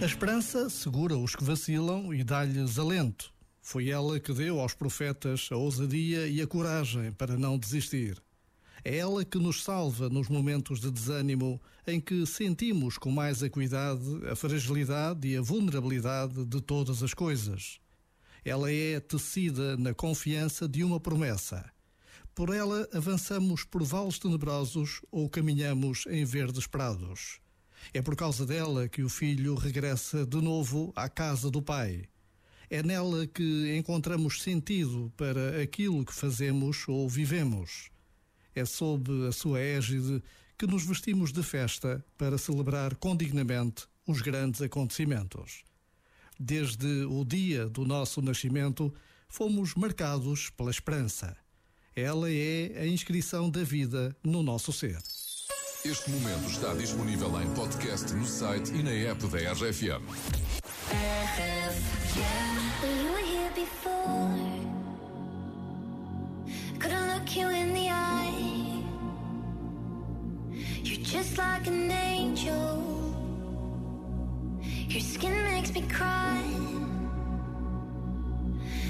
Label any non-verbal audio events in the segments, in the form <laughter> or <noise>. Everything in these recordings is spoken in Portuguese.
A esperança segura os que vacilam e dá-lhes alento. Foi ela que deu aos profetas a ousadia e a coragem para não desistir. É ela que nos salva nos momentos de desânimo em que sentimos com mais acuidade a fragilidade e a vulnerabilidade de todas as coisas. Ela é tecida na confiança de uma promessa. Por ela avançamos por vales tenebrosos ou caminhamos em verdes prados. É por causa dela que o filho regressa de novo à casa do pai. É nela que encontramos sentido para aquilo que fazemos ou vivemos. É sob a sua égide que nos vestimos de festa para celebrar condignamente os grandes acontecimentos. Desde o dia do nosso nascimento, fomos marcados pela esperança. Ela é a inscrição da vida no nosso ser. Este momento está disponível em podcast no site e na app da RFM. Just like an angel. Your skin makes me cry.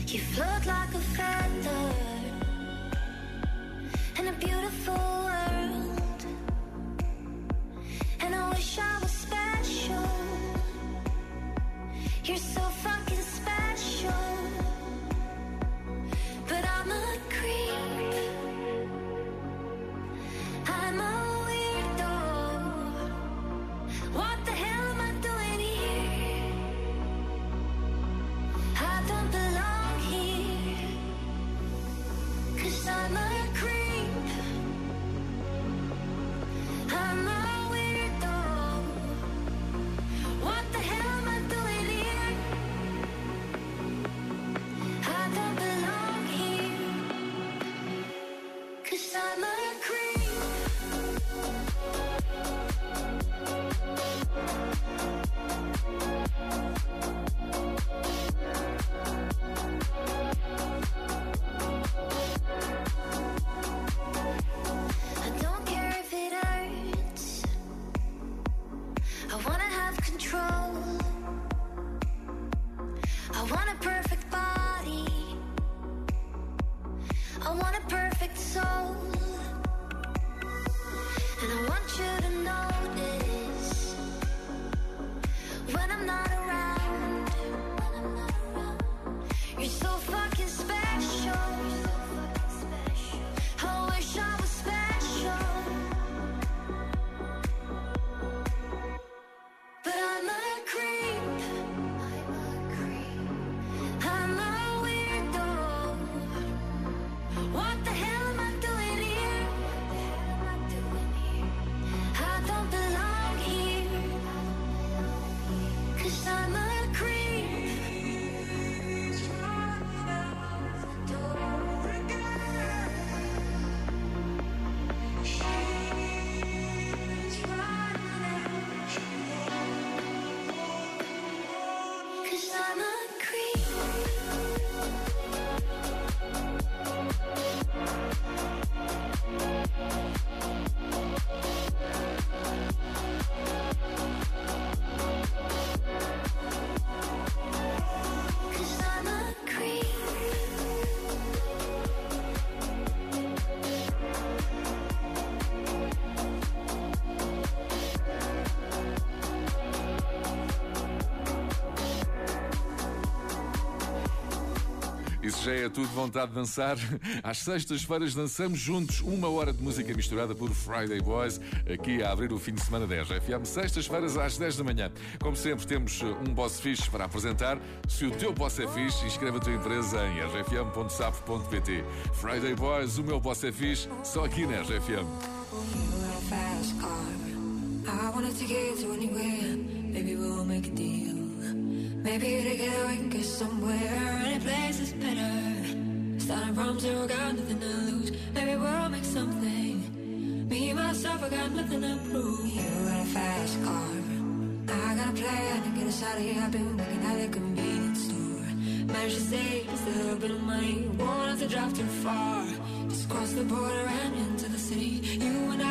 You float like a feather in a beautiful I when I'm not time. I'm Isso já é tudo vontade de dançar. <laughs> Às sextas-feiras dançamos juntos uma hora de música misturada por Friday Boys, aqui a abrir o fim de semana da RFM. Sextas-feiras às 10 da manhã. Como sempre, temos um boss fixe para apresentar. Se o teu boss é fixe, inscreve a tua empresa em rfm.sap.pt. Friday Boys, o meu boss é fixe, só aqui na RFM. I wanna take you to anywhere. Maybe we'll make a deal. Maybe together we can get somewhere. Any place is better. Starting from zero, got nothing to lose. Maybe we'll make something. Me, myself, I got nothing to prove. You got a fast car. I got a plan to get us out of here. I've been working at a convenience store. Managed to save just a little bit of money. Won't have to drive too far. Just cross the border and into the city. You and I.